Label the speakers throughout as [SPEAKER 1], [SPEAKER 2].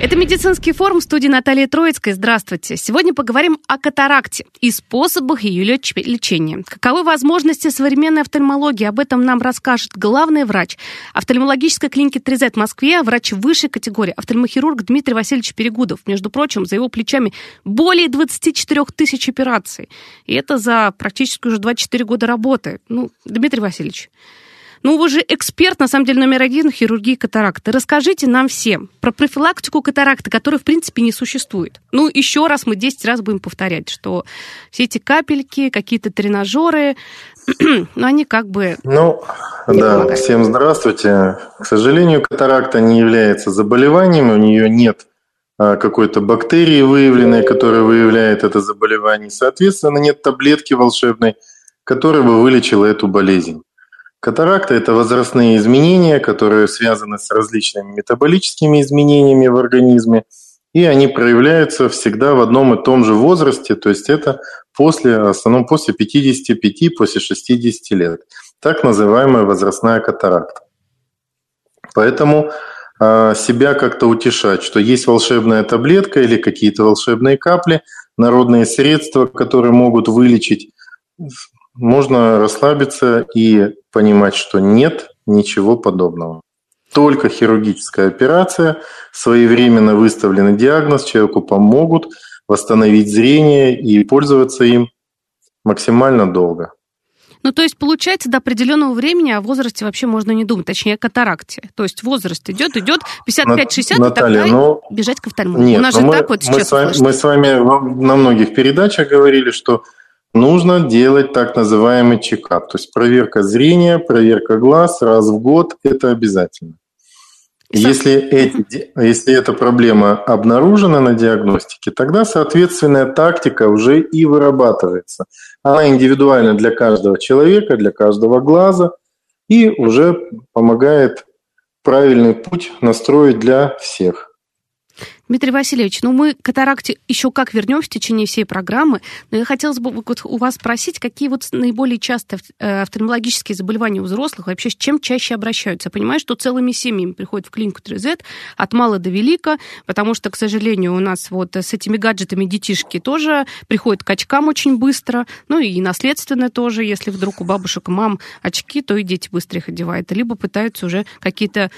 [SPEAKER 1] Это медицинский форум студии Натальи Троицкой. Здравствуйте. Сегодня поговорим о катаракте и способах ее лечения. Каковы возможности современной офтальмологии? Об этом нам расскажет главный врач офтальмологической клиники 3Z в Москве, врач высшей категории, офтальмохирург Дмитрий Васильевич Перегудов. Между прочим, за его плечами более 24 тысяч операций. И это за практически уже 24 года работы. Ну, Дмитрий Васильевич, ну, вы же эксперт, на самом деле, номер один в хирургии катаракты. Расскажите нам всем про профилактику катаракты, которой, в принципе, не существует. Ну, еще раз мы 10 раз будем повторять, что все эти капельки, какие-то тренажеры, ну, они как бы...
[SPEAKER 2] Ну, да, помогают. всем здравствуйте. К сожалению, катаракта не является заболеванием, у нее нет а, какой-то бактерии выявленной, которая выявляет это заболевание. Соответственно, нет таблетки волшебной, которая бы вылечила эту болезнь. Катаракта – это возрастные изменения, которые связаны с различными метаболическими изменениями в организме, и они проявляются всегда в одном и том же возрасте, то есть это после, в основном после 55, после 60 лет. Так называемая возрастная катаракта. Поэтому а, себя как-то утешать, что есть волшебная таблетка или какие-то волшебные капли, народные средства, которые могут вылечить можно расслабиться и понимать, что нет ничего подобного. Только хирургическая операция, своевременно выставленный диагноз, человеку помогут восстановить зрение и пользоваться им максимально долго.
[SPEAKER 1] Ну, то есть, получается, до определенного времени о возрасте вообще можно не думать, точнее, о катаракте. То есть возраст идет, идет 55-60, Наталья, и тогда ну, бежать к офтальмологу.
[SPEAKER 2] Нет, У нас же мы, так вот сейчас мы с, вами, мы с вами на многих передачах говорили, что нужно делать так называемый чекап. То есть проверка зрения, проверка глаз раз в год – это обязательно. Если, эти, если эта проблема обнаружена на диагностике, тогда соответственная тактика уже и вырабатывается. Она индивидуальна для каждого человека, для каждого глаза и уже помогает правильный путь настроить для всех.
[SPEAKER 1] Дмитрий Васильевич, ну мы к катаракте еще как вернемся в течение всей программы, но я хотела бы вот у вас спросить, какие вот наиболее частые э, офтальмологические заболевания у взрослых, вообще с чем чаще обращаются? Я понимаю, что целыми семьями приходят в клинику 3Z от мала до велика, потому что, к сожалению, у нас вот с этими гаджетами детишки тоже приходят к очкам очень быстро, ну и наследственно тоже, если вдруг у бабушек мам очки, то и дети быстро их одевают, либо пытаются уже какие-то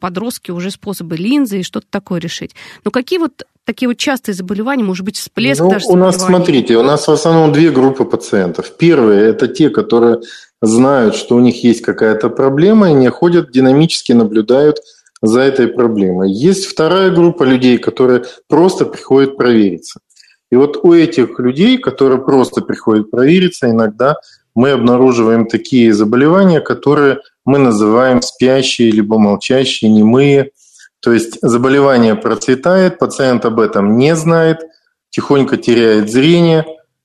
[SPEAKER 1] подростки уже способы линзы и что-то такое решить. Но какие вот такие вот частые заболевания, может быть, всплеск
[SPEAKER 2] ну,
[SPEAKER 1] даже
[SPEAKER 2] У нас, смотрите, у нас в основном две группы пациентов. Первые – это те, которые знают, что у них есть какая-то проблема, и не ходят динамически, наблюдают за этой проблемой. Есть вторая группа людей, которые просто приходят провериться. И вот у этих людей, которые просто приходят провериться, иногда мы обнаруживаем такие заболевания, которые мы называем спящие, либо молчащие, немые. То есть заболевание процветает, пациент об этом не знает, тихонько теряет зрение,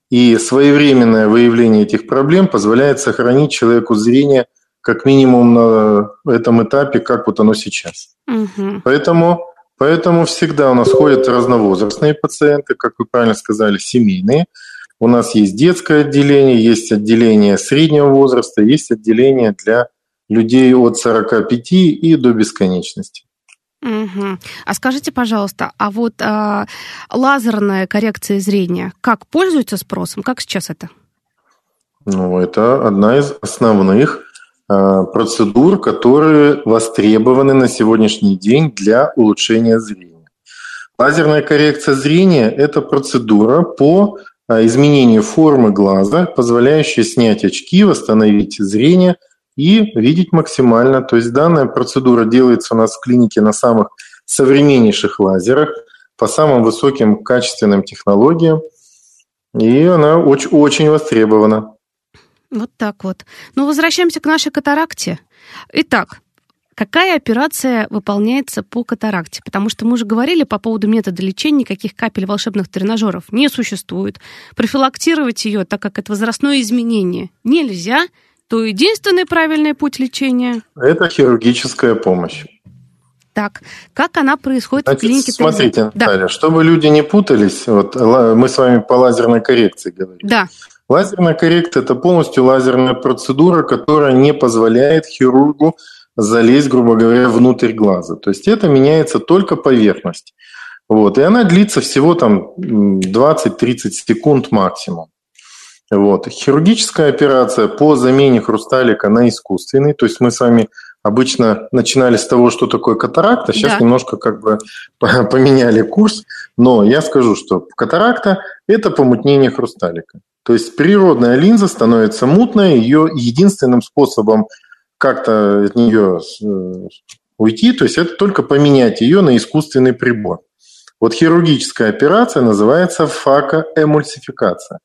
[SPEAKER 2] и своевременное выявление этих проблем позволяет сохранить человеку зрение как минимум на этом этапе, как вот оно сейчас. Угу. Поэтому, поэтому всегда у нас ходят разновозрастные пациенты, как вы правильно сказали, семейные. У нас есть детское отделение, есть отделение среднего возраста, есть отделение для людей от 45 и до бесконечности.
[SPEAKER 1] Угу. А скажите, пожалуйста, а вот а, лазерная коррекция зрения, как пользуется спросом? Как сейчас это?
[SPEAKER 2] Ну, это одна из основных а, процедур, которые востребованы на сегодняшний день для улучшения зрения. Лазерная коррекция зрения – это процедура по а, изменению формы глаза, позволяющая снять очки, восстановить зрение – и видеть максимально. То есть данная процедура делается у нас в клинике на самых современнейших лазерах, по самым высоким качественным технологиям, и она очень, очень востребована.
[SPEAKER 1] Вот так вот. Ну, возвращаемся к нашей катаракте. Итак, Какая операция выполняется по катаракте? Потому что мы уже говорили по поводу метода лечения, никаких капель волшебных тренажеров не существует. Профилактировать ее, так как это возрастное изменение, нельзя. То единственный правильный путь лечения –
[SPEAKER 2] это хирургическая помощь.
[SPEAKER 1] Так, как она происходит
[SPEAKER 2] Значит,
[SPEAKER 1] в клинике
[SPEAKER 2] Смотрите, Наталья, да. чтобы люди не путались, вот мы с вами по лазерной коррекции говорим.
[SPEAKER 1] Да.
[SPEAKER 2] Лазерная коррекция – это полностью лазерная процедура, которая не позволяет хирургу залезть, грубо говоря, внутрь глаза. То есть это меняется только поверхность. Вот. И она длится всего там 20-30 секунд максимум. Вот. Хирургическая операция по замене хрусталика на искусственный. То есть мы с вами обычно начинали с того, что такое катаракта, сейчас да. немножко как бы поменяли курс, но я скажу, что катаракта – это помутнение хрусталика. То есть природная линза становится мутной, ее единственным способом как-то от нее э, уйти, то есть это только поменять ее на искусственный прибор. Вот хирургическая операция называется факоэмульсификация.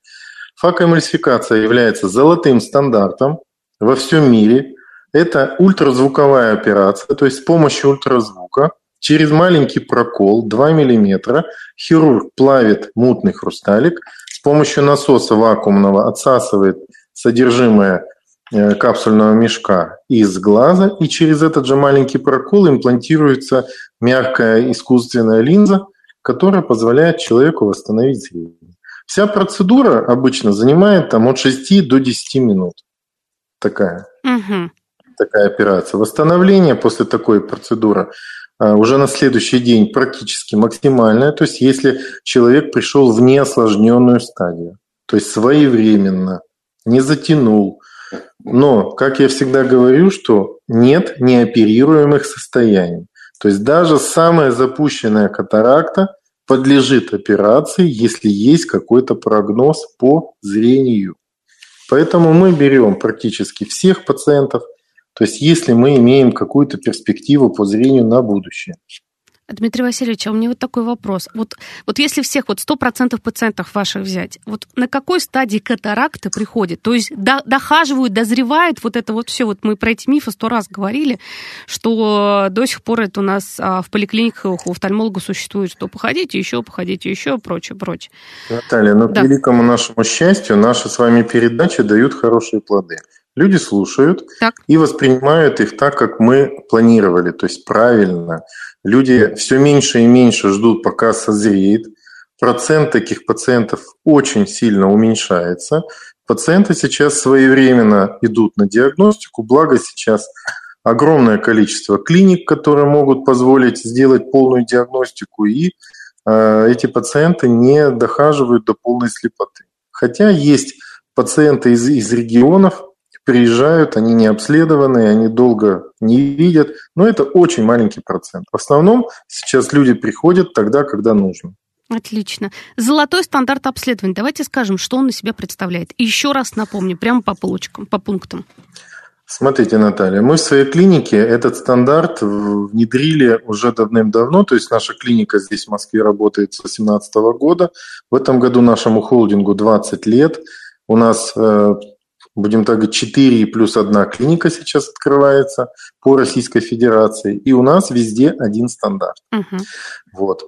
[SPEAKER 2] Факоэмульсификация является золотым стандартом во всем мире. Это ультразвуковая операция, то есть с помощью ультразвука через маленький прокол 2 мм хирург плавит мутный хрусталик, с помощью насоса вакуумного отсасывает содержимое Э, капсульного мешка из глаза, и через этот же маленький прокол имплантируется мягкая искусственная линза, которая позволяет человеку восстановить зрение. Вся процедура обычно занимает там, от 6 до 10 минут. Такая, угу. такая операция. Восстановление после такой процедуры э, уже на следующий день практически максимальное. То есть если человек пришел в неосложненную стадию, то есть своевременно, не затянул, но, как я всегда говорю, что нет неоперируемых состояний. То есть даже самая запущенная катаракта подлежит операции, если есть какой-то прогноз по зрению. Поэтому мы берем практически всех пациентов, то есть если мы имеем какую-то перспективу по зрению на будущее.
[SPEAKER 1] Дмитрий Васильевич, а у меня вот такой вопрос. Вот, вот если всех вот 100% пациентов ваших взять, вот на какой стадии катаракта приходит? То есть до, дохаживают, дозревает вот это вот все. Вот мы про эти мифы сто раз говорили, что до сих пор это у нас а, в поликлиниках у офтальмолога существует, что походите еще, походите еще, прочее, прочее.
[SPEAKER 2] Наталья, ну, да. к великому нашему счастью, наши с вами передачи дают хорошие плоды. Люди слушают так. и воспринимают их так, как мы планировали, то есть правильно. Люди все меньше и меньше ждут, пока созреет. Процент таких пациентов очень сильно уменьшается. Пациенты сейчас своевременно идут на диагностику, благо сейчас огромное количество клиник, которые могут позволить сделать полную диагностику, и э, эти пациенты не дохаживают до полной слепоты. Хотя есть пациенты из, из регионов, приезжают, они не обследованные, они долго не видят, но это очень маленький процент. В основном сейчас люди приходят тогда, когда нужно.
[SPEAKER 1] Отлично. Золотой стандарт обследования. Давайте скажем, что он на себя представляет. И еще раз напомню, прямо по полочкам, по пунктам.
[SPEAKER 2] Смотрите, Наталья, мы в своей клинике этот стандарт внедрили уже давным-давно, то есть наша клиника здесь в Москве работает с 2018 года. В этом году нашему холдингу 20 лет. У нас э, будем так говорить, 4 плюс одна клиника сейчас открывается по Российской Федерации, и у нас везде один стандарт. Угу. Вот.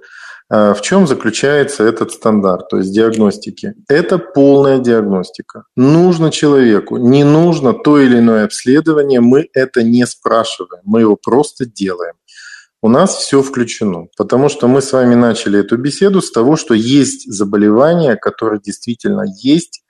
[SPEAKER 2] А в чем заключается этот стандарт, то есть диагностики? Это полная диагностика. Нужно человеку, не нужно то или иное обследование, мы это не спрашиваем, мы его просто делаем. У нас все включено, потому что мы с вами начали эту беседу с того, что есть заболевания, которые действительно есть,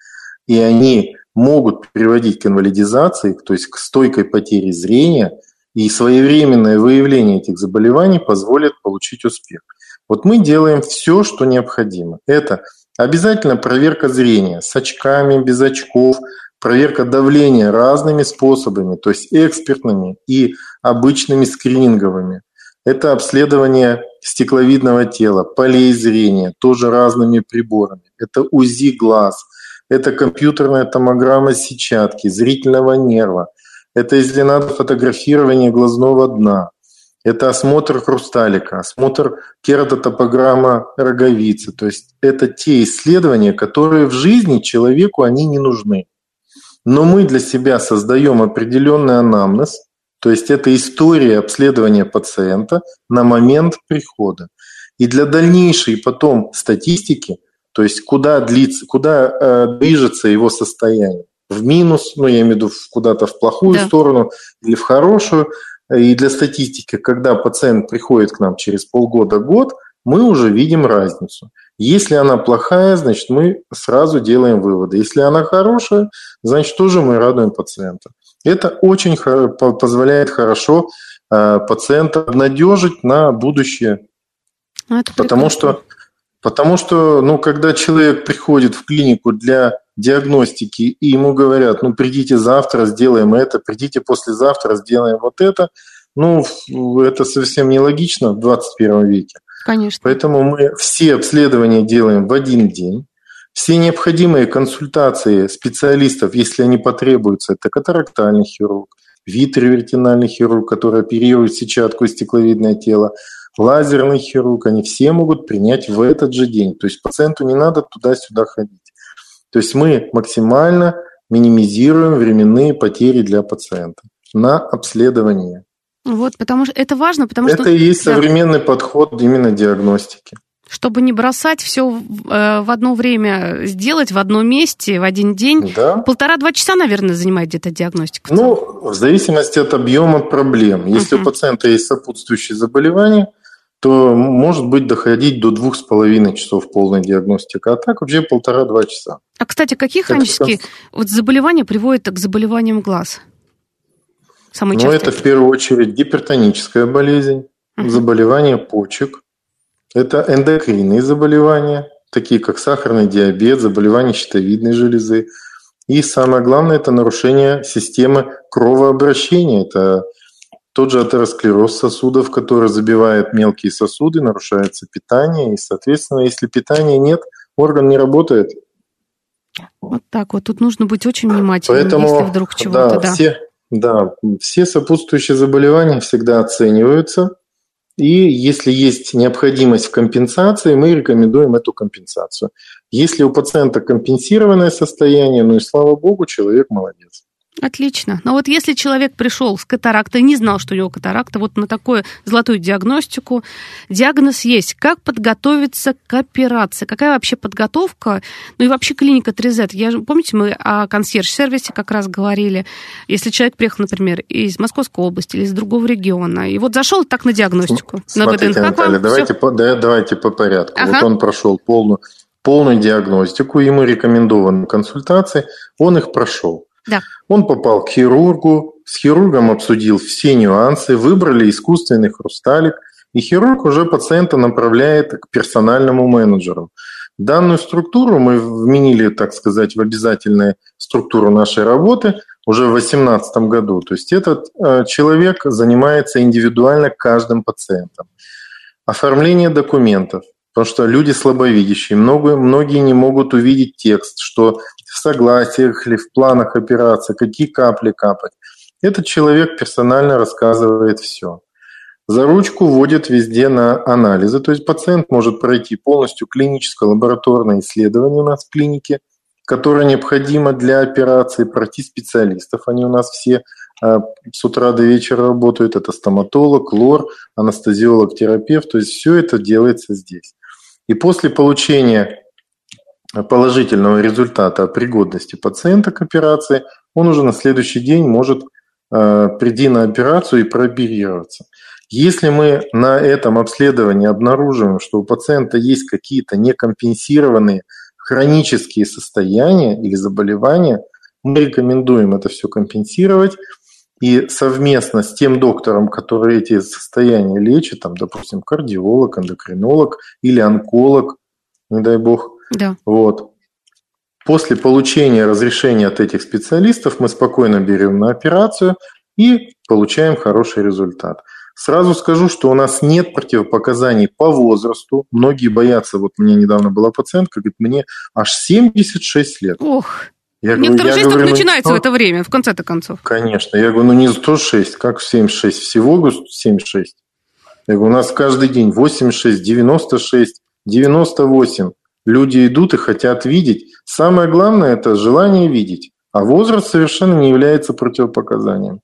[SPEAKER 2] и они могут приводить к инвалидизации, то есть к стойкой потере зрения, и своевременное выявление этих заболеваний позволит получить успех. Вот мы делаем все, что необходимо. Это обязательно проверка зрения с очками, без очков, проверка давления разными способами, то есть экспертными и обычными скрининговыми. Это обследование стекловидного тела, полей зрения, тоже разными приборами. Это УЗИ глаз, это компьютерная томограмма сетчатки, зрительного нерва, это, если надо, фотографирование глазного дна, это осмотр хрусталика, осмотр кератотопограмма роговицы. То есть это те исследования, которые в жизни человеку они не нужны. Но мы для себя создаем определенный анамнез, То есть это история обследования пациента на момент прихода. И для дальнейшей потом статистики, то есть куда, длится, куда э, движется его состояние, в минус, ну я имею в виду куда-то в плохую да. сторону или в хорошую, и для статистики, когда пациент приходит к нам через полгода-год, мы уже видим разницу. Если она плохая, значит, мы сразу делаем выводы. Если она хорошая, значит, тоже мы радуем пациента. Это очень позволяет хорошо э, пациента обнадежить на будущее. Ну, потому что, потому что, ну, когда человек приходит в клинику для диагностики, и ему говорят, ну, придите завтра, сделаем это, придите послезавтра, сделаем вот это, ну, это совсем нелогично в 21 веке.
[SPEAKER 1] Конечно.
[SPEAKER 2] Поэтому мы все обследования делаем в один день. Все необходимые консультации специалистов, если они потребуются, это катарактальный хирург, витриовертинальный хирург, который оперирует сетчатку и стекловидное тело, лазерный хирург, они все могут принять в этот же день. То есть пациенту не надо туда-сюда ходить. То есть мы максимально минимизируем временные потери для пациента на обследование.
[SPEAKER 1] Вот, потому что это важно, потому
[SPEAKER 2] это
[SPEAKER 1] что...
[SPEAKER 2] Это и есть да. современный подход именно диагностики.
[SPEAKER 1] Чтобы не бросать все э, в одно время сделать, в одном месте, в один день. Да. Полтора-два часа, наверное, занимает где-то диагностика.
[SPEAKER 2] Ну, в зависимости от объема проблем. Если uh-huh. у пациента есть сопутствующие заболевания, то может быть доходить до двух с половиной часов полной диагностики, а так вообще полтора-два часа.
[SPEAKER 1] А, кстати, какие хронические вот заболевания приводят к заболеваниям глаз?
[SPEAKER 2] Самый ну, это в первую очередь гипертоническая болезнь, uh-huh. заболевания почек, это эндокринные заболевания, такие как сахарный диабет, заболевания щитовидной железы. И самое главное – это нарушение системы кровообращения. Это тот же атеросклероз сосудов, который забивает мелкие сосуды, нарушается питание. И, соответственно, если питания нет, орган не работает.
[SPEAKER 1] Вот так вот. Тут нужно быть очень внимательным,
[SPEAKER 2] Поэтому,
[SPEAKER 1] если вдруг чего-то...
[SPEAKER 2] Да, да. Все, да, все сопутствующие заболевания всегда оцениваются. И если есть необходимость в компенсации, мы рекомендуем эту компенсацию. Если у пациента компенсированное состояние, ну и слава богу, человек молодец.
[SPEAKER 1] Отлично. Но вот если человек пришел с катарактой, не знал, что у него катаракта, вот на такую золотую диагностику, диагноз есть. Как подготовиться к операции? Какая вообще подготовка? Ну и вообще клиника 3Z. Я, помните, мы о консьерж-сервисе как раз говорили. Если человек приехал, например, из Московской области или из другого региона, и вот зашел так на диагностику,
[SPEAKER 2] Смотрите, на ВДНХ, Наталья, давайте по, да, давайте по порядку. Ага. Вот он прошел полную, полную диагностику, ему рекомендованы консультации, он их прошел.
[SPEAKER 1] Да.
[SPEAKER 2] Он попал к хирургу, с хирургом обсудил все нюансы, выбрали искусственный хрусталик, и хирург уже пациента направляет к персональному менеджеру. Данную структуру мы вменили, так сказать, в обязательную структуру нашей работы уже в 2018 году. То есть этот э, человек занимается индивидуально каждым пациентом. Оформление документов, Потому что люди слабовидящие, много, многие не могут увидеть текст, что в согласиях или в планах операции, какие капли капать. Этот человек персонально рассказывает все. За ручку вводят везде на анализы, то есть пациент может пройти полностью клиническое лабораторное исследование у нас в клинике, которое необходимо для операции, пройти специалистов. Они у нас все а, с утра до вечера работают. Это стоматолог, лор, анестезиолог, терапевт. То есть все это делается здесь. И после получения положительного результата пригодности пациента к операции, он уже на следующий день может э, прийти на операцию и прооперироваться. Если мы на этом обследовании обнаруживаем, что у пациента есть какие-то некомпенсированные хронические состояния или заболевания, мы рекомендуем это все компенсировать и совместно с тем доктором, который эти состояния лечит, там, допустим, кардиолог, эндокринолог или онколог, не дай бог,
[SPEAKER 1] да.
[SPEAKER 2] вот, После получения разрешения от этих специалистов мы спокойно берем на операцию и получаем хороший результат. Сразу скажу, что у нас нет противопоказаний по возрасту. Многие боятся. Вот у меня недавно была пациентка, говорит, мне аж 76 лет.
[SPEAKER 1] Ох. Я Некоторая жизнь только начинается ну, в это время, в конце-то концов.
[SPEAKER 2] Конечно. Я говорю, ну не 106, как 76? Всего 76. Я говорю, у нас каждый день 86, 96, 98. Люди идут и хотят видеть. Самое главное – это желание видеть. А возраст совершенно не является противопоказанием.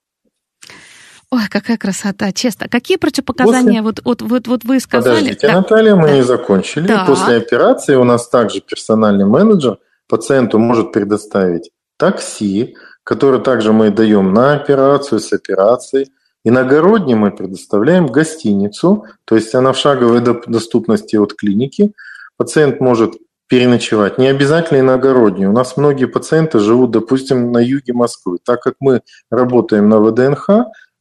[SPEAKER 1] Ой, какая красота, честно. Какие противопоказания После... вот, вот, вот, вот вы сказали?
[SPEAKER 2] Подождите, да. Наталья, мы да. не закончили. Да. После операции у нас также персональный менеджер пациенту может предоставить такси, которое также мы даем на операцию, с операцией. Иногородней мы предоставляем гостиницу, то есть она в шаговой доступности от клиники. Пациент может переночевать. Не обязательно иногородней. У нас многие пациенты живут, допустим, на юге Москвы. Так как мы работаем на ВДНХ,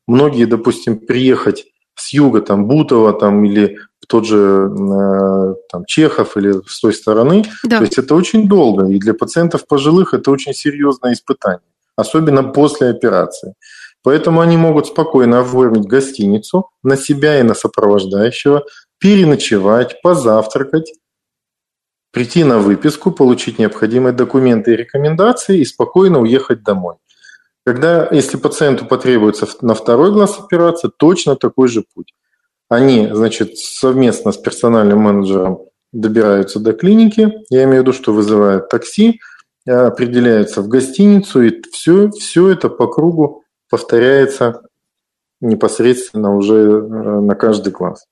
[SPEAKER 2] многие, допустим, приехать с юга, там, Бутово, там, или в тот же э, там, Чехов или с той стороны, да. то есть это очень долго. И для пациентов пожилых это очень серьезное испытание, особенно после операции. Поэтому они могут спокойно оформить гостиницу на себя и на сопровождающего, переночевать, позавтракать, прийти на выписку, получить необходимые документы и рекомендации и спокойно уехать домой. Когда, если пациенту потребуется на второй глаз операция, точно такой же путь. Они, значит, совместно с персональным менеджером добираются до клиники, я имею в виду, что вызывают такси, определяются в гостиницу, и все, все это по кругу повторяется непосредственно уже э, на каждый глаз.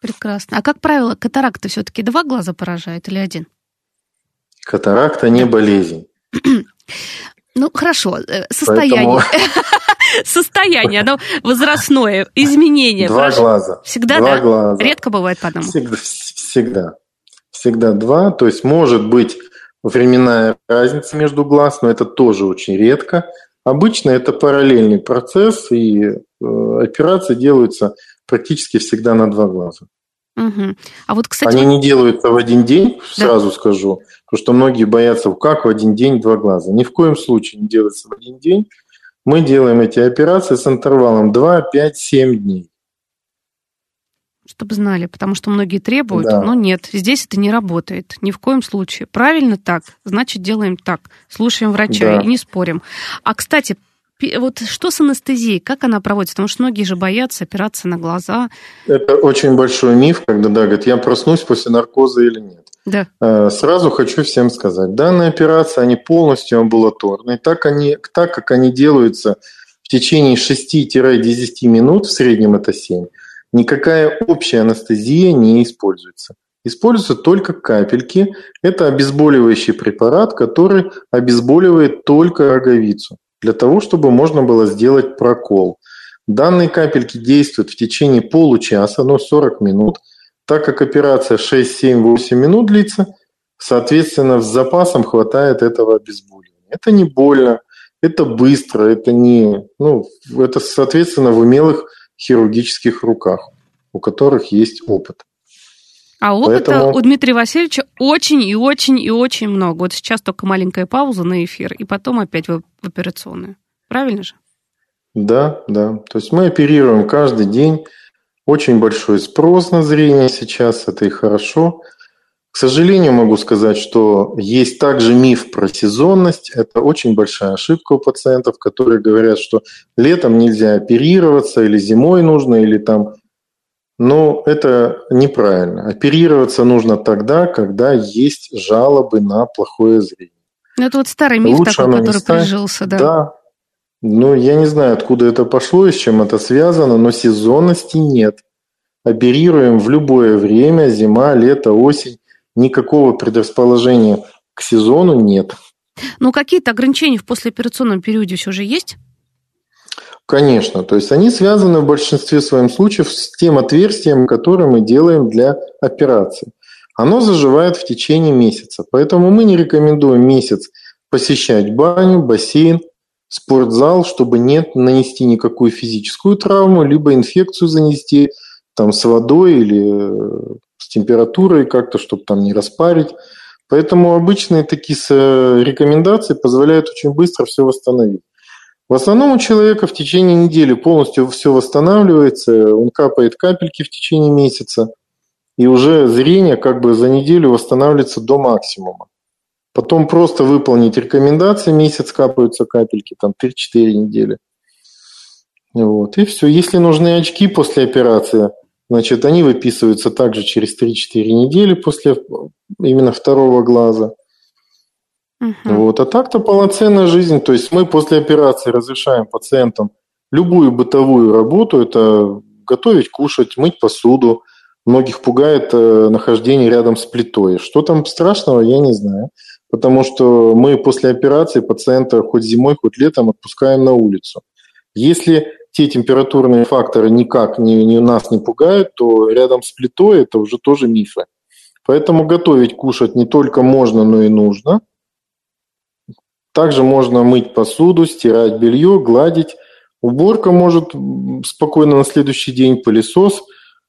[SPEAKER 1] Прекрасно. А как правило, катаракта все-таки два глаза поражает или один?
[SPEAKER 2] Катаракта не болезнь.
[SPEAKER 1] Ну, хорошо, э, состояние. Состояние, оно возрастное, изменение.
[SPEAKER 2] Два глаза.
[SPEAKER 1] Всегда,
[SPEAKER 2] два глаза.
[SPEAKER 1] Редко бывает по одному.
[SPEAKER 2] Всегда, всегда. Всегда два. То есть может быть временная разница между глаз, но это тоже очень редко. Обычно это параллельный процесс, и э, операции делаются практически всегда на два глаза.
[SPEAKER 1] Угу. А вот, кстати,
[SPEAKER 2] Они не делаются в один день, сразу да. скажу, потому что многие боятся, как в один день два глаза. Ни в коем случае не делается в один день. Мы делаем эти операции с интервалом 2, 5, 7 дней.
[SPEAKER 1] Чтобы знали, потому что многие требуют, да. но нет, здесь это не работает, ни в коем случае. Правильно так, значит делаем так, слушаем врача да. и не спорим. А, кстати, вот что с анестезией? Как она проводится? Потому что многие же боятся опираться на глаза.
[SPEAKER 2] Это очень большой миф, когда да, говорят, я проснусь после наркоза или нет.
[SPEAKER 1] Да.
[SPEAKER 2] Э, сразу хочу всем сказать, данные операции, они полностью амбулаторные. Так, они, так как они делаются в течение 6-10 минут, в среднем это 7, никакая общая анестезия не используется. Используются только капельки. Это обезболивающий препарат, который обезболивает только роговицу для того, чтобы можно было сделать прокол. Данные капельки действуют в течение получаса, но 40 минут. Так как операция 6, 7, 8 минут длится, соответственно, с запасом хватает этого обезболивания. Это не больно, это быстро, это не... Ну, это, соответственно, в умелых хирургических руках, у которых есть опыт.
[SPEAKER 1] А опыта Поэтому... у Дмитрия Васильевича очень и очень и очень много. Вот сейчас только маленькая пауза на эфир, и потом опять в, операционную. Правильно же?
[SPEAKER 2] Да, да. То есть мы оперируем каждый день. Очень большой спрос на зрение сейчас, это и хорошо. К сожалению, могу сказать, что есть также миф про сезонность. Это очень большая ошибка у пациентов, которые говорят, что летом нельзя оперироваться, или зимой нужно, или там но это неправильно. Оперироваться нужно тогда, когда есть жалобы на плохое зрение.
[SPEAKER 1] Ну, это вот старый миф Лучше такой, который станет... прижился, да?
[SPEAKER 2] Да. Ну, я не знаю, откуда это пошло и с чем это связано, но сезонности нет. Оперируем в любое время, зима, лето, осень. Никакого предрасположения к сезону нет.
[SPEAKER 1] Ну, какие-то ограничения в послеоперационном периоде все же есть?
[SPEAKER 2] Конечно, то есть они связаны в большинстве своем случаев с тем отверстием, которое мы делаем для операции. Оно заживает в течение месяца, поэтому мы не рекомендуем месяц посещать баню, бассейн, спортзал, чтобы не нанести никакую физическую травму, либо инфекцию занести там с водой или э, с температурой как-то, чтобы там не распарить. Поэтому обычные такие э, рекомендации позволяют очень быстро все восстановить. В основном у человека в течение недели полностью все восстанавливается, он капает капельки в течение месяца, и уже зрение как бы за неделю восстанавливается до максимума. Потом просто выполнить рекомендации, месяц капаются капельки, там 3-4 недели. Вот, и все. Если нужны очки после операции, значит, они выписываются также через 3-4 недели после именно второго глаза. Угу. Вот. А так-то полноценная жизнь. То есть мы после операции разрешаем пациентам любую бытовую работу, это готовить, кушать, мыть посуду. Многих пугает э, нахождение рядом с плитой. Что там страшного, я не знаю. Потому что мы после операции пациента хоть зимой, хоть летом отпускаем на улицу. Если те температурные факторы никак не, не, нас не пугают, то рядом с плитой это уже тоже мифы. Поэтому готовить, кушать не только можно, но и нужно. Также можно мыть посуду, стирать белье, гладить. Уборка может спокойно на следующий день, пылесос.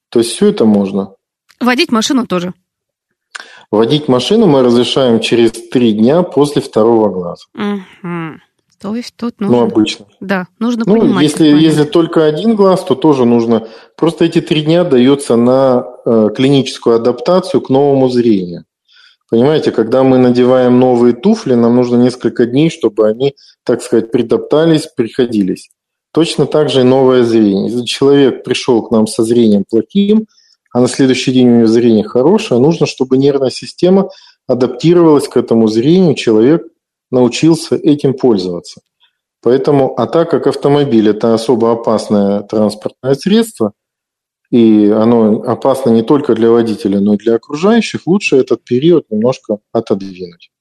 [SPEAKER 2] То есть все это можно.
[SPEAKER 1] Водить машину тоже.
[SPEAKER 2] Водить машину мы разрешаем через три дня после второго глаза.
[SPEAKER 1] Угу. То есть тут нужно...
[SPEAKER 2] Ну, обычно.
[SPEAKER 1] Да, нужно
[SPEAKER 2] ну,
[SPEAKER 1] понимать.
[SPEAKER 2] Если, если только один глаз, то тоже нужно... Просто эти три дня дается на э, клиническую адаптацию к новому зрению. Понимаете, когда мы надеваем новые туфли, нам нужно несколько дней, чтобы они, так сказать, притоптались, приходились. Точно так же и новое зрение. Если человек пришел к нам со зрением плохим, а на следующий день у него зрение хорошее, нужно, чтобы нервная система адаптировалась к этому зрению, человек научился этим пользоваться. Поэтому, а так как автомобиль – это особо опасное транспортное средство, и оно опасно не только для водителя, но и для окружающих, лучше этот период немножко отодвинуть.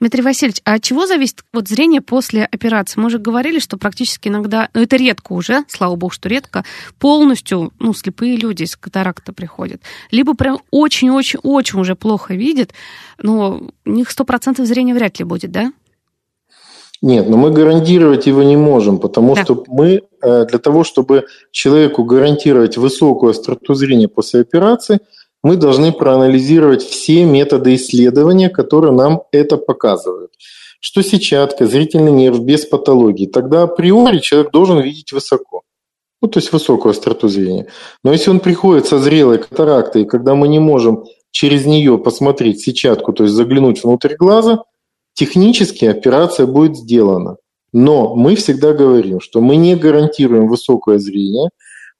[SPEAKER 1] Дмитрий Васильевич, а от чего зависит вот зрение после операции? Мы уже говорили, что практически иногда, ну это редко уже, слава богу, что редко, полностью, ну, слепые люди из катаракта приходят. Либо прям очень-очень-очень уже плохо видят, но у них 100% зрения вряд ли будет, да?
[SPEAKER 2] Нет, но мы гарантировать его не можем, потому да. что мы э, для того, чтобы человеку гарантировать высокую остроту зрения после операции, мы должны проанализировать все методы исследования, которые нам это показывают. Что сетчатка, зрительный нерв без патологии. Тогда априори человек должен видеть высоко. Ну, то есть высокую остроту зрения. Но если он приходит со зрелой катарактой, когда мы не можем через нее посмотреть сетчатку, то есть заглянуть внутрь глаза, технически операция будет сделана. Но мы всегда говорим, что мы не гарантируем высокое зрение,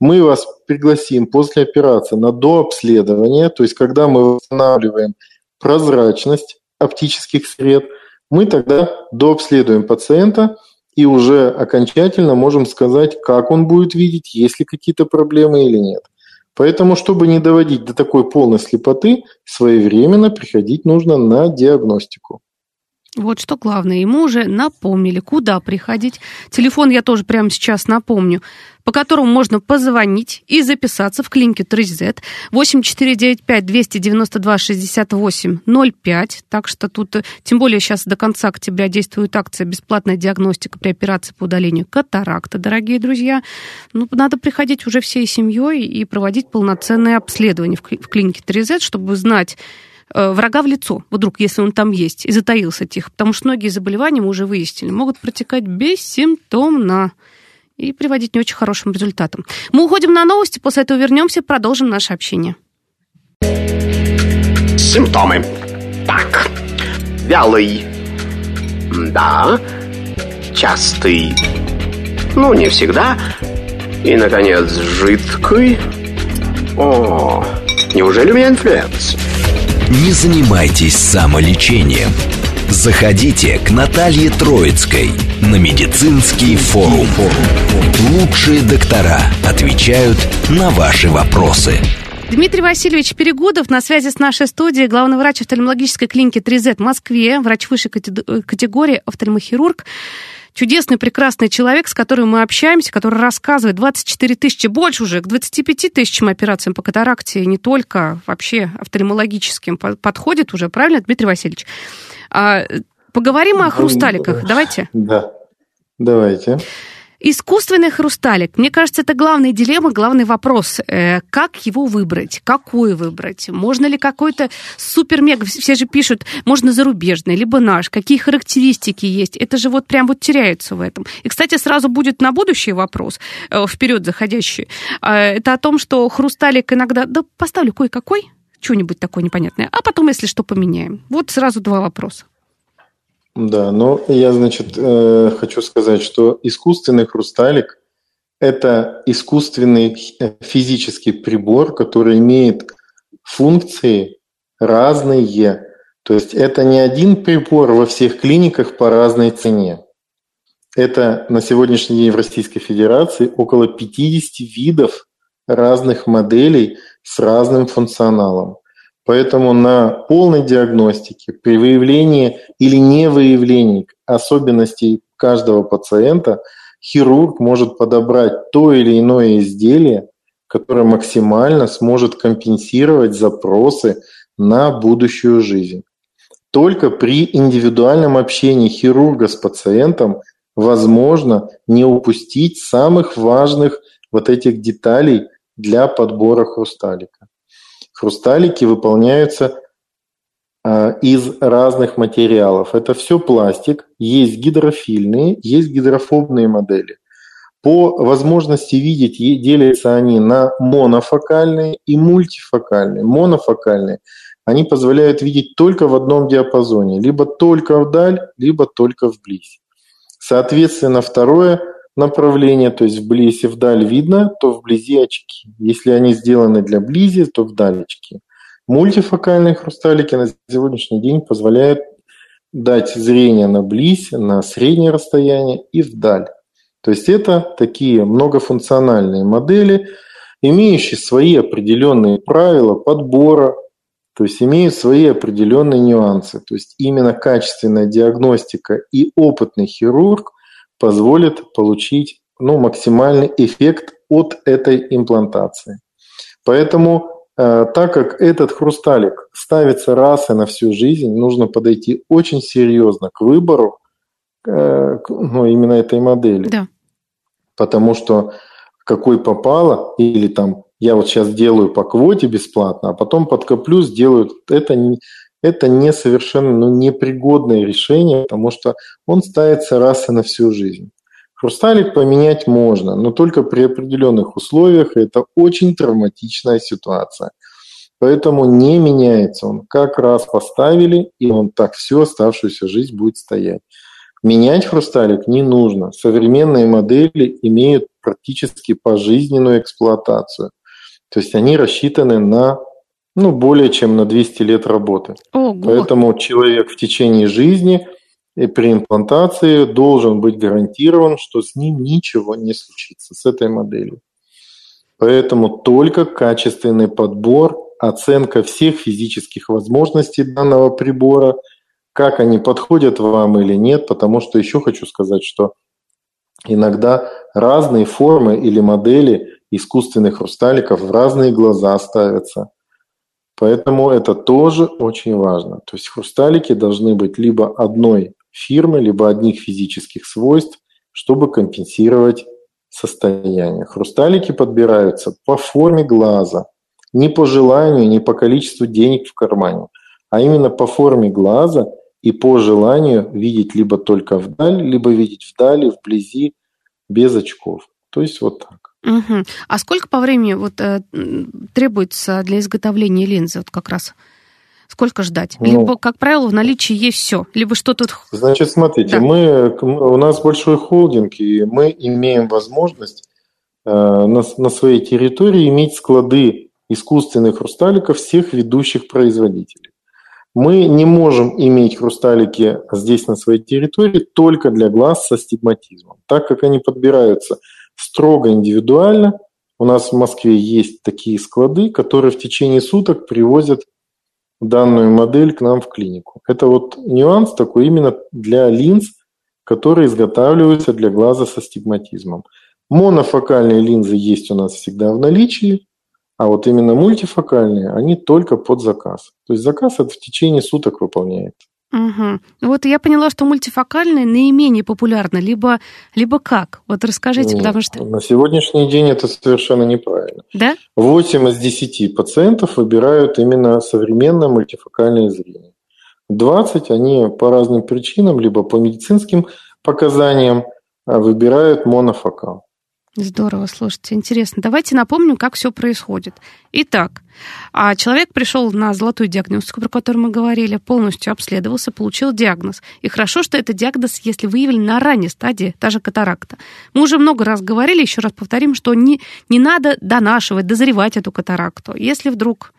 [SPEAKER 2] мы вас пригласим после операции на дообследование, то есть когда мы восстанавливаем прозрачность оптических сред, мы тогда дообследуем пациента и уже окончательно можем сказать, как он будет видеть, есть ли какие-то проблемы или нет. Поэтому, чтобы не доводить до такой полной слепоты, своевременно приходить нужно на диагностику.
[SPEAKER 1] Вот что главное, ему уже напомнили, куда приходить. Телефон я тоже прямо сейчас напомню, по которому можно позвонить и записаться в клинике 3Z 8495-292-68-05. Так что тут, тем более сейчас до конца октября действует акция «Бесплатная диагностика при операции по удалению катаракта», дорогие друзья. Ну, надо приходить уже всей семьей и проводить полноценное обследование в клинике 3Z, чтобы знать, Э, врага в лицо, вдруг, если он там есть, и затаился тихо. Потому что многие заболевания, мы уже выяснили, могут протекать бессимптомно и приводить не очень хорошим результатам. Мы уходим на новости, после этого вернемся, продолжим наше общение.
[SPEAKER 3] Симптомы. Так, вялый. Да. Частый. Ну, не всегда. И, наконец, жидкий. О, неужели у меня инфлюэнца?
[SPEAKER 4] Не занимайтесь самолечением. Заходите к Наталье Троицкой на медицинский форум. Лучшие доктора отвечают на ваши вопросы.
[SPEAKER 1] Дмитрий Васильевич Перегудов на связи с нашей студией, главный врач офтальмологической клиники 3Z в Москве, врач высшей категории, офтальмохирург чудесный, прекрасный человек, с которым мы общаемся, который рассказывает 24 тысячи, больше уже, к 25 тысячам операциям по катаракте, не только вообще офтальмологическим подходит уже, правильно, Дмитрий Васильевич? А, поговорим о хрусталиках, давайте?
[SPEAKER 2] Да, давайте.
[SPEAKER 1] Искусственный хрусталик. Мне кажется, это главная дилемма, главный вопрос. Э, как его выбрать? Какой выбрать? Можно ли какой-то супер-мега... Все же пишут, можно зарубежный, либо наш. Какие характеристики есть? Это же вот прям вот теряются в этом. И, кстати, сразу будет на будущий вопрос, э, вперед заходящий. Э, это о том, что хрусталик иногда... Да поставлю кое-какой, что-нибудь такое непонятное, а потом, если что, поменяем. Вот сразу два вопроса.
[SPEAKER 2] Да, но я, значит, э, хочу сказать, что искусственный хрусталик – это искусственный э, физический прибор, который имеет функции разные. То есть это не один прибор во всех клиниках по разной цене. Это на сегодняшний день в Российской Федерации около 50 видов разных моделей с разным функционалом. Поэтому на полной диагностике, при выявлении или не выявлении особенностей каждого пациента, хирург может подобрать то или иное изделие, которое максимально сможет компенсировать запросы на будущую жизнь. Только при индивидуальном общении хирурга с пациентом возможно не упустить самых важных вот этих деталей для подбора хрусталика. Хрусталики выполняются э, из разных материалов. Это все пластик, есть гидрофильные, есть гидрофобные модели. По возможности видеть делятся они на монофокальные и мультифокальные. Монофокальные они позволяют видеть только в одном диапазоне, либо только вдаль, либо только вблизь. Соответственно, второе направление, то есть вблизь и вдаль видно, то вблизи очки. Если они сделаны для близи, то вдаль очки. Мультифокальные хрусталики на сегодняшний день позволяют дать зрение на близь, на среднее расстояние и вдаль. То есть это такие многофункциональные модели, имеющие свои определенные правила подбора, то есть имеют свои определенные нюансы. То есть именно качественная диагностика и опытный хирург позволит получить ну, максимальный эффект от этой имплантации. Поэтому, э, так как этот хрусталик ставится раз и на всю жизнь, нужно подойти очень серьезно к выбору э, ну, именно этой модели. Да. Потому что какой попало, или там я вот сейчас делаю по квоте бесплатно, а потом подкоплю, сделаю, это не, это не совершенно ну, непригодное решение, потому что он ставится раз и на всю жизнь. Хрусталик поменять можно, но только при определенных условиях, и это очень травматичная ситуация. Поэтому не меняется он. Как раз поставили, и он так всю оставшуюся жизнь будет стоять. Менять хрусталик не нужно. Современные модели имеют практически пожизненную эксплуатацию. То есть они рассчитаны на ну, более чем на 200 лет работы. Ого. Поэтому человек в течение жизни и при имплантации должен быть гарантирован, что с ним ничего не случится, с этой моделью. Поэтому только качественный подбор, оценка всех физических возможностей данного прибора, как они подходят вам или нет, потому что еще хочу сказать, что иногда разные формы или модели искусственных хрусталиков в разные глаза ставятся – Поэтому это тоже очень важно. То есть хрусталики должны быть либо одной фирмы, либо одних физических свойств, чтобы компенсировать состояние. Хрусталики подбираются по форме глаза, не по желанию, не по количеству денег в кармане, а именно по форме глаза и по желанию видеть либо только вдаль, либо видеть вдали, вблизи, без очков. То есть вот так.
[SPEAKER 1] Угу. А сколько по времени вот, э, требуется для изготовления линзы? Вот как раз сколько ждать? Ну, либо, как правило, в наличии есть все, либо что тут...
[SPEAKER 2] Значит, смотрите, да. мы, у нас большой холдинг, и мы имеем возможность э, на, на своей территории иметь склады искусственных хрусталиков всех ведущих производителей. Мы не можем иметь хрусталики здесь на своей территории только для глаз со стигматизмом, так как они подбираются – строго индивидуально. У нас в Москве есть такие склады, которые в течение суток привозят данную модель к нам в клинику. Это вот нюанс такой именно для линз, которые изготавливаются для глаза со стигматизмом. Монофокальные линзы есть у нас всегда в наличии, а вот именно мультифокальные, они только под заказ. То есть заказ это в течение суток выполняется.
[SPEAKER 1] Угу. Вот я поняла, что мультифокальные наименее популярны, либо, либо как? Вот расскажите, Нет, потому что...
[SPEAKER 2] На сегодняшний день это совершенно неправильно.
[SPEAKER 1] Да?
[SPEAKER 2] 8 из 10 пациентов выбирают именно современное мультифокальное зрение. 20 они по разным причинам, либо по медицинским показаниям а, выбирают монофокал.
[SPEAKER 1] Здорово, слушайте, интересно. Давайте напомним, как все происходит. Итак, а человек пришел на золотую диагностику, про которую мы говорили, полностью обследовался, получил диагноз. И хорошо, что это диагноз, если выявлен на ранней стадии, та же катаракта. Мы уже много раз говорили, еще раз повторим, что не, не надо донашивать, дозревать эту катаракту. Если вдруг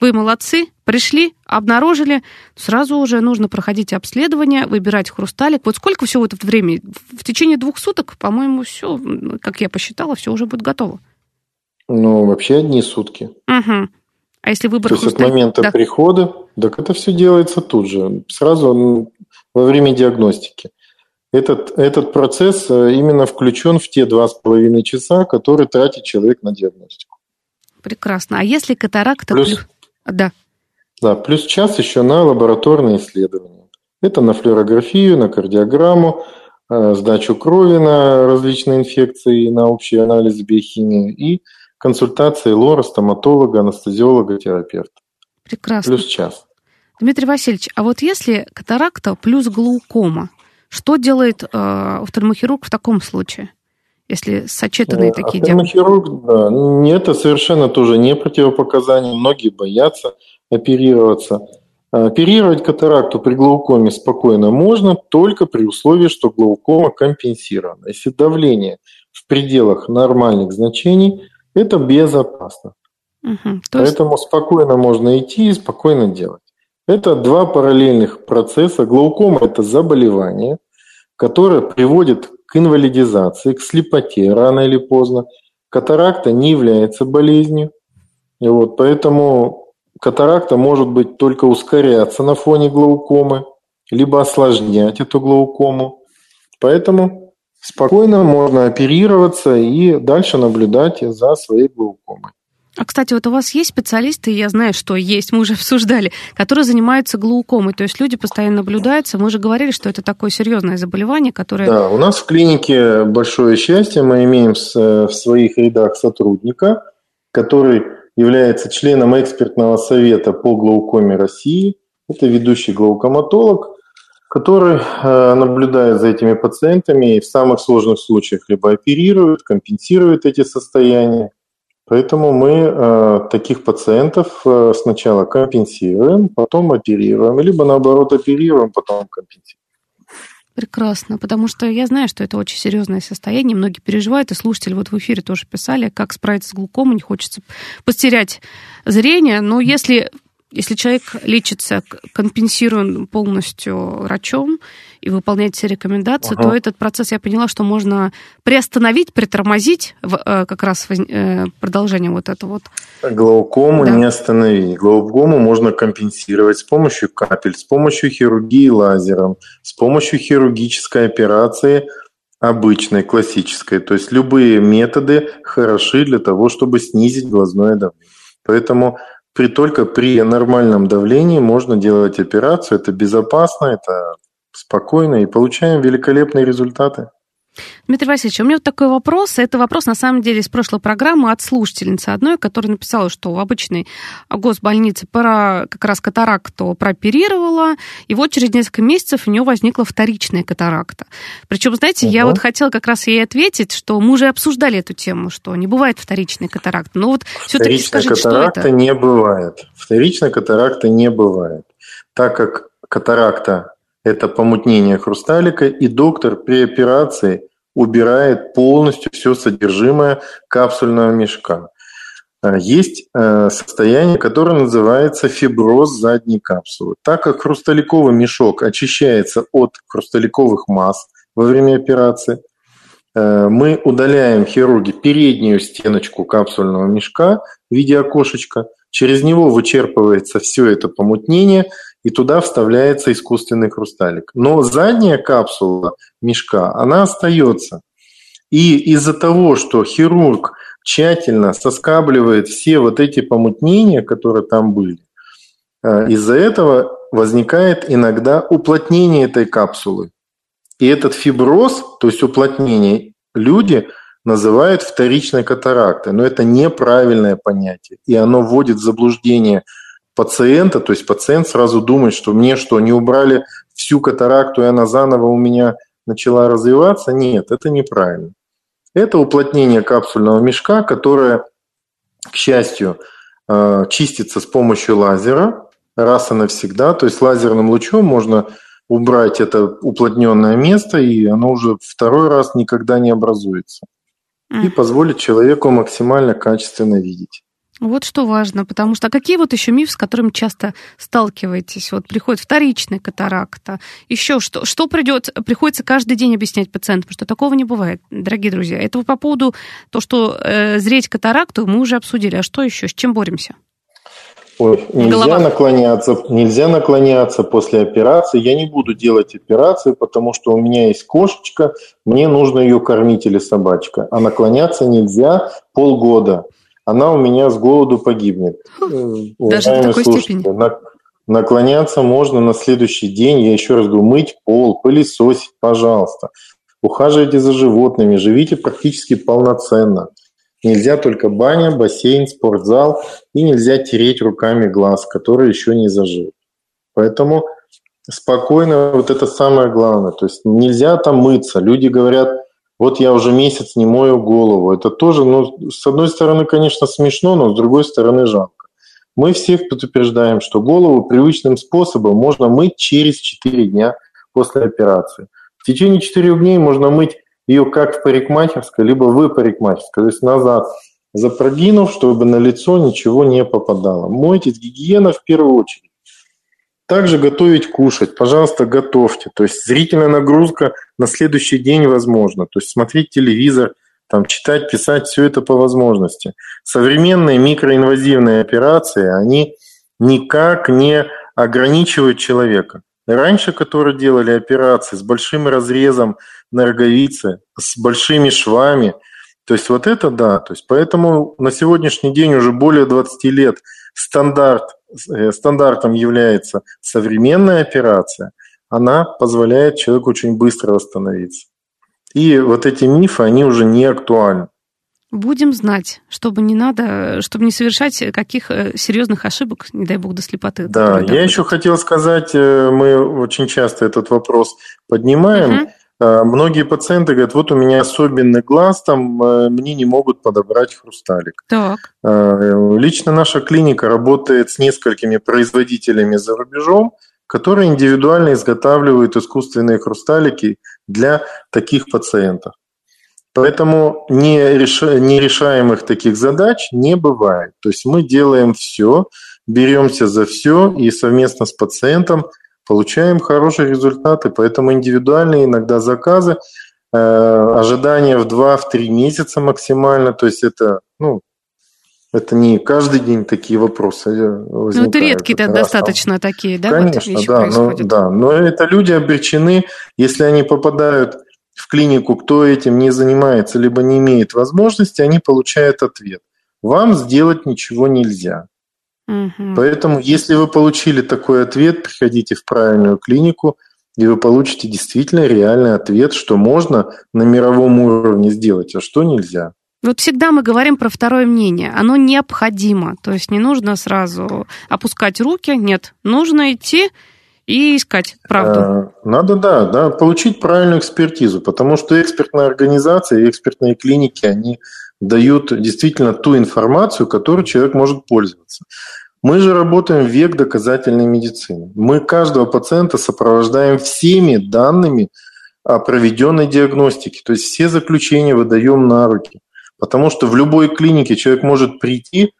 [SPEAKER 1] вы молодцы, пришли, обнаружили, сразу уже нужно проходить обследование, выбирать хрусталик. Вот сколько всего это время? В течение двух суток, по-моему, все, как я посчитала, все уже будет готово.
[SPEAKER 2] Ну, вообще одни сутки.
[SPEAKER 1] Угу. А если выбор
[SPEAKER 2] То есть от момента да. прихода, так это все делается тут же, сразу во время диагностики. Этот, этот процесс э, именно включен в те два с половиной часа, которые тратит человек на диагностику.
[SPEAKER 1] Прекрасно. А если катаракта...
[SPEAKER 2] Плюс,
[SPEAKER 1] да.
[SPEAKER 2] Да, плюс час еще на лабораторные исследования. Это на флюорографию, на кардиограмму, э, сдачу крови на различные инфекции, на общий анализ биохимии и консультации лора, стоматолога, анестезиолога, терапевта.
[SPEAKER 1] Прекрасно.
[SPEAKER 2] Плюс час.
[SPEAKER 1] Дмитрий Васильевич, а вот если катаракта плюс глаукома, что делает э, офтальмохирург в таком случае? Если сочетанные э, такие диагнозы.
[SPEAKER 2] да, нет, это совершенно тоже не противопоказание. Многие боятся оперироваться. Оперировать катаракту при глаукоме спокойно можно, только при условии, что глаукома компенсирована. Если давление в пределах нормальных значений, это безопасно. Угу, Поэтому есть... спокойно можно идти и спокойно делать. Это два параллельных процесса. Глаукома – это заболевание, которое приводит к инвалидизации, к слепоте рано или поздно. Катаракта не является болезнью. И вот поэтому катаракта может быть только ускоряться на фоне глаукомы, либо осложнять эту глаукому. Поэтому спокойно можно оперироваться и дальше наблюдать за своей глаукомой.
[SPEAKER 1] А, кстати, вот у вас есть специалисты, я знаю, что есть, мы уже обсуждали, которые занимаются глаукомой. То есть люди постоянно наблюдаются. Мы уже говорили, что это такое серьезное заболевание, которое...
[SPEAKER 2] Да, у нас в клинике большое счастье. Мы имеем в своих рядах сотрудника, который является членом экспертного совета по глаукоме России. Это ведущий глаукоматолог, который э, наблюдает за этими пациентами и в самых сложных случаях либо оперирует, компенсирует эти состояния, Поэтому мы э, таких пациентов э, сначала компенсируем, потом оперируем, либо наоборот оперируем, потом компенсируем.
[SPEAKER 1] Прекрасно, потому что я знаю, что это очень серьезное состояние, многие переживают, и слушатели вот в эфире тоже писали, как справиться с глукомой, не хочется потерять зрение, но если если человек лечится, компенсируем полностью врачом и выполняет все рекомендации, ага. то этот процесс, я поняла, что можно приостановить, притормозить э, как раз э, продолжение вот это вот.
[SPEAKER 2] Глаукому да. не остановить. Глаукому можно компенсировать с помощью капель, с помощью хирургии лазером, с помощью хирургической операции обычной, классической. То есть любые методы хороши для того, чтобы снизить глазное давление. Поэтому при, только при нормальном давлении можно делать операцию. Это безопасно, это спокойно и получаем великолепные результаты.
[SPEAKER 1] Дмитрий Васильевич, у меня вот такой вопрос. Это вопрос, на самом деле, из прошлой программы от слушательницы одной, которая написала, что в обычной госбольнице пора как раз катаракту прооперировала, и вот через несколько месяцев у нее возникла вторичная катаракта. Причем, знаете, угу. я вот хотела как раз ей ответить, что мы уже обсуждали эту тему, что не бывает вторичной катаракты. Но вот все-таки скажите,
[SPEAKER 2] катаракта
[SPEAKER 1] что это?
[SPEAKER 2] не бывает. Вторичная катаракта не бывает. Так как катаракта – это помутнение хрусталика, и доктор при операции убирает полностью все содержимое капсульного мешка. А, есть э, состояние, которое называется фиброз задней капсулы. Так как хрусталиковый мешок очищается от хрусталиковых масс во время операции, э, мы удаляем хирурги переднюю стеночку капсульного мешка в виде окошечка, через него вычерпывается все это помутнение, и туда вставляется искусственный хрусталик. Но задняя капсула мешка, она остается. И из-за того, что хирург тщательно соскабливает все вот эти помутнения, которые там были, э, из-за этого возникает иногда уплотнение этой капсулы. И этот фиброз, то есть уплотнение, люди называют вторичной катарактой. Но это неправильное понятие. И оно вводит в заблуждение пациента, то есть пациент сразу думает, что мне что, не убрали всю катаракту, и она заново у меня начала развиваться? Нет, это неправильно. Это уплотнение капсульного мешка, которое, к счастью, э, чистится с помощью лазера раз и навсегда. То есть лазерным лучом можно убрать это уплотненное место, и оно уже второй раз никогда не образуется. И позволит человеку максимально качественно видеть.
[SPEAKER 1] Вот что важно, потому что а какие вот еще мифы, с которыми часто сталкиваетесь? Вот приходит вторичная катаракта, еще что? Что придет, приходится каждый день объяснять пациентам, что такого не бывает, дорогие друзья. Это по поводу то, что э, зреть катаракту мы уже обсудили. А что еще? С чем боремся?
[SPEAKER 2] Ой, нельзя наклоняться, нельзя наклоняться после операции. Я не буду делать операции, потому что у меня есть кошечка, мне нужно ее кормить или собачка. А наклоняться нельзя полгода она у меня с голоду погибнет.
[SPEAKER 1] Даже в такой степени?
[SPEAKER 2] Наклоняться можно на следующий день. Я еще раз говорю, мыть пол, пылесосить, пожалуйста. Ухаживайте за животными, живите практически полноценно. Нельзя только баня, бассейн, спортзал и нельзя тереть руками глаз, который еще не зажил. Поэтому спокойно, вот это самое главное. То есть нельзя там мыться. Люди говорят, вот я уже месяц не мою голову. Это тоже, ну, с одной стороны, конечно, смешно, но с другой стороны жалко. Мы всех предупреждаем, что голову привычным способом можно мыть через 4 дня после операции. В течение 4 дней можно мыть ее как в парикмахерской, либо в парикмахерской, то есть назад, запрогинув, чтобы на лицо ничего не попадало. Мойтесь, гигиена в первую очередь. Также готовить, кушать. Пожалуйста, готовьте. То есть зрительная нагрузка на следующий день возможно. То есть смотреть телевизор, там, читать, писать, все это по возможности. Современные микроинвазивные операции, они никак не ограничивают человека. Раньше, которые делали операции с большим разрезом на роговице, с большими швами, то есть вот это да. То есть поэтому на сегодняшний день уже более 20 лет стандарт стандартом является современная операция, она позволяет человеку очень быстро восстановиться. И вот эти мифы, они уже не актуальны.
[SPEAKER 1] Будем знать, чтобы не надо, чтобы не совершать каких э, серьезных ошибок, не дай бог, до слепоты.
[SPEAKER 2] Да, я еще хотел сказать, э, мы очень часто этот вопрос поднимаем. Угу. А, многие пациенты говорят, вот у меня особенный глаз, там э, мне не могут подобрать хрусталик.
[SPEAKER 1] Так.
[SPEAKER 2] А, лично наша клиника работает с несколькими производителями за рубежом, которые индивидуально изготавливают искусственные хрусталики для таких пациентов. Поэтому нерешаемых таких задач не бывает. То есть мы делаем все, беремся за все и совместно с пациентом получаем хорошие результаты. Поэтому индивидуальные иногда заказы, э, ожидания в 2-3 месяца максимально, то есть это, ну, это не каждый день такие вопросы возникают.
[SPEAKER 1] Ну, это редкие это достаточно там. такие, да?
[SPEAKER 2] Конечно, да, но, да. Но это люди обречены, если они попадают в клинику, кто этим не занимается, либо не имеет возможности, они получают ответ. Вам сделать ничего нельзя.
[SPEAKER 1] Угу.
[SPEAKER 2] Поэтому, если вы получили такой ответ, приходите в правильную клинику, и вы получите действительно реальный ответ, что можно на мировом уровне сделать, а что нельзя.
[SPEAKER 1] Вот всегда мы говорим про второе мнение. Оно необходимо. То есть не нужно сразу опускать руки. Нет, нужно идти и искать правду. А,
[SPEAKER 2] надо, да, да, получить правильную экспертизу, потому что экспертная организация и экспертные клиники, они дают действительно ту информацию, которой человек может пользоваться. Мы же работаем в век доказательной медицины. Мы каждого пациента сопровождаем всеми данными о проведенной диагностике. То есть все заключения выдаем на руки. Потому что в любой клинике человек может прийти,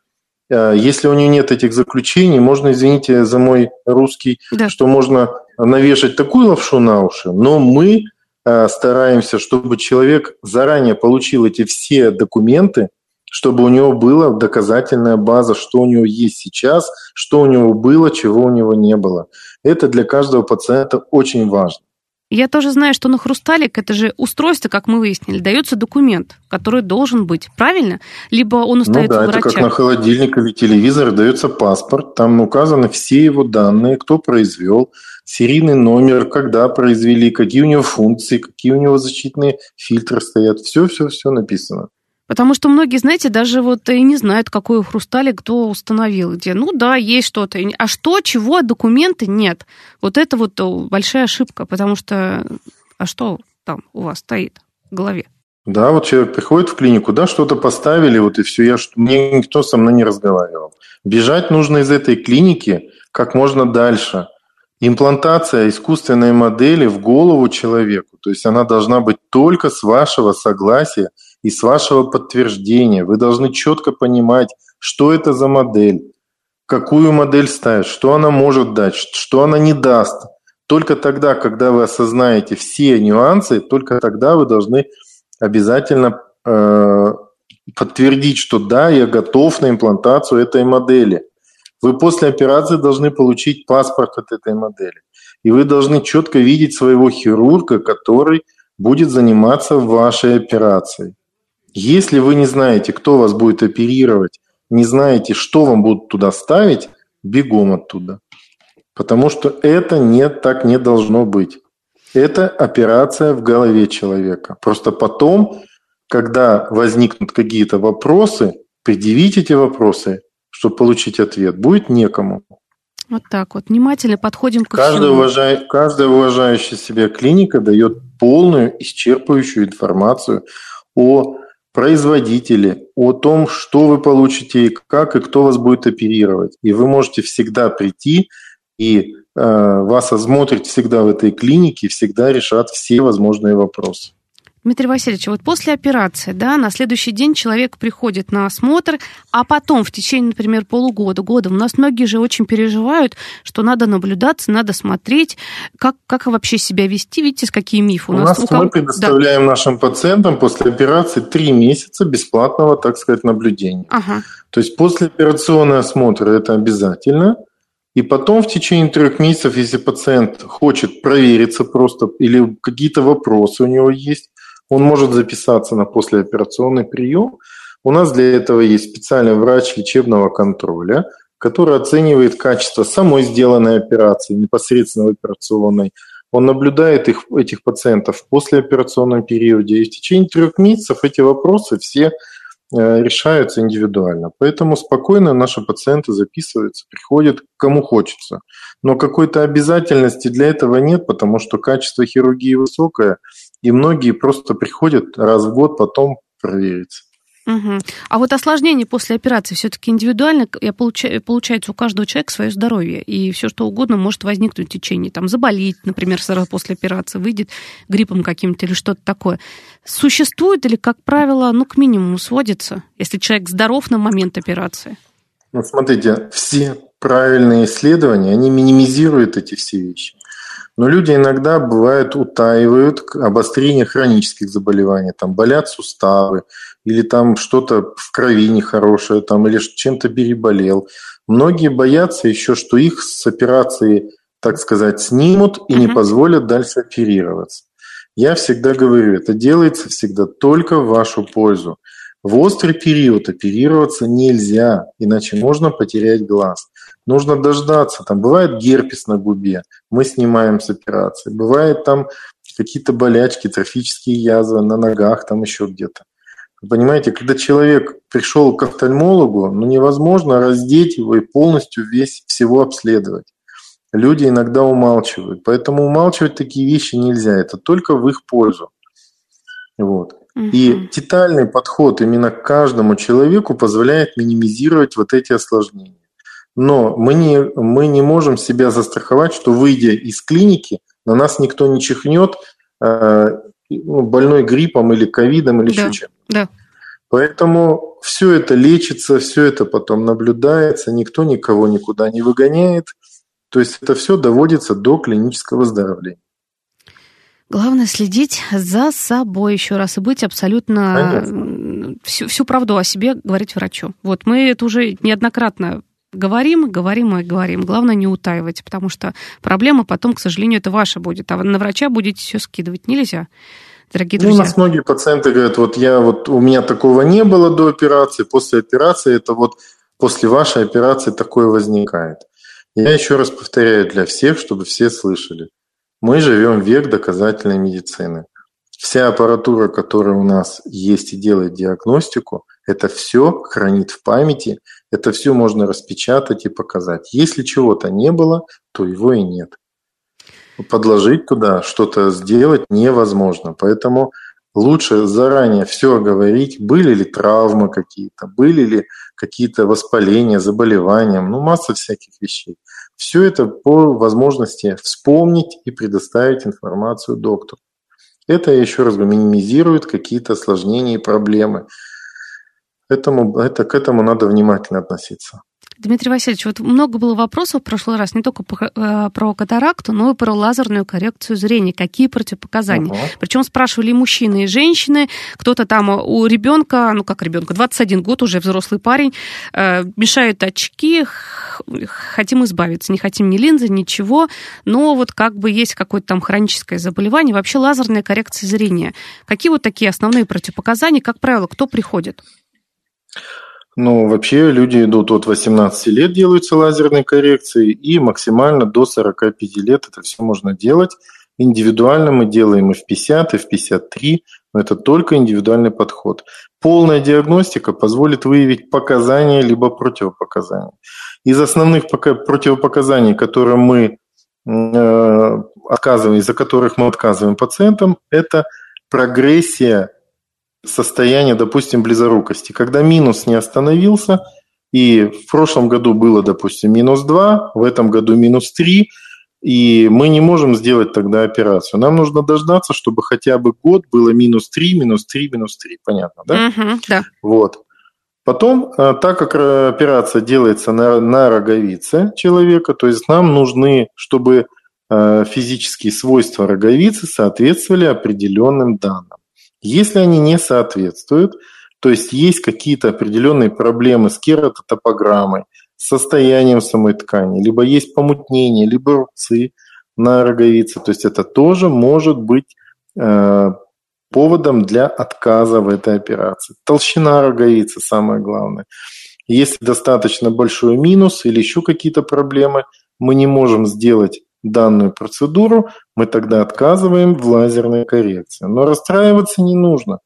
[SPEAKER 2] э, если у него нет этих заключений, можно, извините за мой русский, да. что можно навешать такую лапшу на уши, но мы э, стараемся, чтобы человек заранее получил эти все документы, чтобы у него была доказательная база, что у него есть сейчас, что у него было, чего у него не было. Это для каждого пациента очень важно.
[SPEAKER 1] Я тоже знаю, что на хрусталик это же устройство, как мы выяснили, дается документ, который должен быть, правильно? Либо он остается
[SPEAKER 2] ну да, врача. это как на холодильник или телевизор дается паспорт, там указаны все его данные, кто произвел, серийный номер, когда произвели, какие у него функции, какие у него защитные фильтры стоят, все-все-все написано.
[SPEAKER 1] Потому что многие, знаете, даже вот и не знают, какой хрусталик кто установил, где, ну да, есть что-то, а что, чего, документы нет. Вот это вот большая ошибка, потому что, а что там у вас стоит в голове?
[SPEAKER 2] Да, вот человек приходит в клинику, да, что-то поставили, вот и все, я, мне никто со мной не разговаривал. Бежать нужно из этой клиники как можно дальше. Имплантация искусственной модели в голову человеку, то есть она должна быть только с вашего согласия, и с вашего подтверждения. Вы должны четко понимать, что это за модель, какую модель ставить, что она может дать, что она не даст. Только тогда, когда вы осознаете все нюансы, только тогда вы должны обязательно э, подтвердить, что да, я готов на имплантацию этой модели. Вы после операции должны получить паспорт от этой модели. И вы должны четко видеть своего хирурга, который будет заниматься вашей операцией. Если вы не знаете, кто вас будет оперировать, не знаете, что вам будут туда ставить, бегом оттуда. Потому что это не, так не должно быть. Это операция в голове человека. Просто потом, когда возникнут какие-то вопросы, предъявить эти вопросы, чтобы получить ответ, будет некому.
[SPEAKER 1] Вот так вот. Внимательно подходим к
[SPEAKER 2] каждая. Уважай, каждая уважающая себя клиника дает полную, исчерпывающую информацию о производителе, о том, что вы получите как, и кто вас будет оперировать. И вы можете всегда прийти, и э, вас осмотрят всегда в этой клинике, всегда решат все возможные вопросы.
[SPEAKER 1] Дмитрий Васильевич, вот после операции, да, на следующий день человек приходит на осмотр, а потом в течение, например, полугода, года, у нас многие же очень переживают, что надо наблюдаться, надо смотреть, как, как вообще себя вести, видите, с какие мифы
[SPEAKER 2] у, у нас. У мы предоставляем да. нашим пациентам после операции три месяца бесплатного, так сказать, наблюдения. Ага. То есть послеоперационный осмотр это обязательно. И потом в течение трех месяцев, если пациент хочет провериться просто или какие-то вопросы у него есть, он может записаться на послеоперационный прием. У нас для этого есть специальный врач лечебного контроля, который оценивает качество самой сделанной операции, непосредственно в операционной. Он наблюдает их, этих пациентов в послеоперационном периоде. И в течение трех месяцев эти вопросы все э, решаются индивидуально. Поэтому спокойно наши пациенты записываются, приходят кому хочется. Но какой-то обязательности для этого нет, потому что качество хирургии высокое – и многие просто приходят раз в год потом провериться.
[SPEAKER 1] Угу. А вот осложнение после операции все-таки индивидуально, я получаю, получается, у каждого человека свое здоровье, и все что угодно может возникнуть в течение, там, заболеть, например, сразу после операции, выйдет гриппом каким-то или что-то такое. Существует или, как правило, ну, к минимуму сводится, если человек здоров на момент операции?
[SPEAKER 2] Ну, смотрите, все правильные исследования, они минимизируют эти все вещи. Но люди иногда, бывает, утаивают обострение хронических заболеваний. Там болят суставы, или там что-то в крови нехорошее, там, или чем-то переболел. Многие боятся еще, что их с операции, так сказать, снимут и не позволят дальше оперироваться. Я всегда говорю, это делается всегда только в вашу пользу. В острый период оперироваться нельзя, иначе можно потерять глаз. Нужно дождаться. Там бывает герпес на губе, мы снимаем с операции. Бывает там какие-то болячки, трофические язвы на ногах, там еще где-то. Понимаете, когда человек пришел к офтальмологу, ну невозможно раздеть его и полностью весь всего обследовать. Люди иногда умалчивают. Поэтому умалчивать такие вещи нельзя. Это только в их пользу. Вот. И детальный подход именно к каждому человеку позволяет минимизировать вот эти осложнения. Но мы не, мы не можем себя застраховать, что выйдя из клиники, на нас никто не чихнет э, ну, больной гриппом или ковидом или да, еще чем. Да. Поэтому все это лечится, все это потом наблюдается, никто никого никуда не выгоняет. То есть это все доводится до клинического выздоровления.
[SPEAKER 1] Главное следить за собой еще раз и быть абсолютно всю, всю правду о себе говорить врачу. Вот мы это уже неоднократно Говорим, говорим и говорим. Главное не утаивать, потому что проблема потом, к сожалению, это ваша будет. А на врача будете все скидывать нельзя. Дорогие друзья.
[SPEAKER 2] Ну, у нас многие пациенты говорят, вот я вот у меня такого не было до операции, после операции это вот после вашей операции такое возникает. Я еще раз повторяю для всех, чтобы все слышали. Мы живем век доказательной медицины. Вся аппаратура, которая у нас есть и делает диагностику, это все хранит в памяти – это все можно распечатать и показать. Если чего-то не было, то его и нет. Подложить туда, что-то сделать невозможно. Поэтому лучше заранее все говорить, были ли травмы какие-то, были ли какие-то воспаления, заболевания, ну масса всяких вещей. Все это по возможности вспомнить и предоставить информацию доктору. Это, еще раз говорю, минимизирует какие-то осложнения и проблемы. Этому, это, к этому надо внимательно относиться.
[SPEAKER 1] Дмитрий Васильевич, вот много было вопросов в прошлый раз не только э, про катаракту, но и про лазерную коррекцию зрения. Какие противопоказания? Угу. Причем спрашивали и мужчины, и женщины. Кто-то там у ребенка, ну как ребенка, 21 год, уже взрослый парень, э, мешают очки, хотим избавиться, не хотим ни линзы, ничего, но вот как бы есть какое-то там хроническое заболевание, вообще лазерная коррекция зрения. Какие вот такие основные противопоказания, как правило, кто приходит?
[SPEAKER 2] Ну, вообще люди идут от 18 лет, делаются лазерные коррекции, и максимально до 45 лет это все можно делать. Индивидуально мы делаем и в 50, и в 53, но это только индивидуальный подход. Полная диагностика позволит выявить показания либо противопоказания. Из основных противопоказаний, которые мы э, отказываем, из-за которых мы отказываем пациентам, это прогрессия состояние, допустим, близорукости. Когда минус не остановился, и в прошлом году было, допустим, минус 2, в этом году минус 3, и мы не можем сделать тогда операцию. Нам нужно дождаться, чтобы хотя бы год было минус 3, минус 3, минус 3. Понятно, да?
[SPEAKER 1] Угу, да.
[SPEAKER 2] Вот. Потом, э, так как операция делается на, на роговице человека, то есть нам нужны, чтобы э, физические свойства роговицы соответствовали определенным данным. Если они не соответствуют, то есть есть какие-то определенные проблемы с кератотопограммой, с состоянием самой ткани, либо есть помутнение, либо рубцы на роговице, то есть это тоже может быть э, поводом для отказа в этой операции. Толщина роговицы самое главное. Если достаточно большой минус или еще какие-то проблемы, мы не можем сделать данную процедуру, мы тогда отказываем в лазерной коррекции. Но расстраиваться не нужно.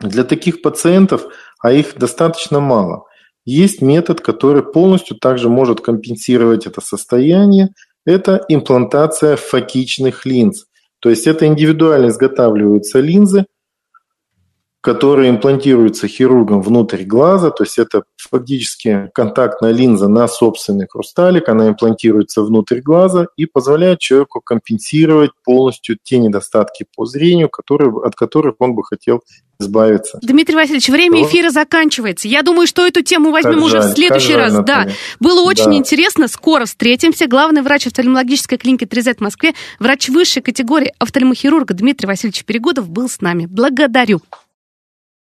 [SPEAKER 2] Для таких пациентов, а их достаточно мало, есть метод, который полностью также может компенсировать это состояние. Это имплантация фокичных линз. То есть это индивидуально изготавливаются линзы, которые имплантируются хирургом внутрь глаза, то есть это фактически контактная линза на собственный хрусталик, она имплантируется внутрь глаза и позволяет человеку компенсировать полностью те недостатки по зрению, которые, от которых он бы хотел избавиться.
[SPEAKER 1] Дмитрий Васильевич, время что? эфира заканчивается. Я думаю, что эту тему возьмем как уже жаль, в следующий раз. Жаль, да, было очень да. интересно. Скоро встретимся. Главный врач офтальмологической клиники 3Z в Москве, врач высшей категории офтальмохирурга Дмитрий Васильевич Перегодов был с нами. Благодарю.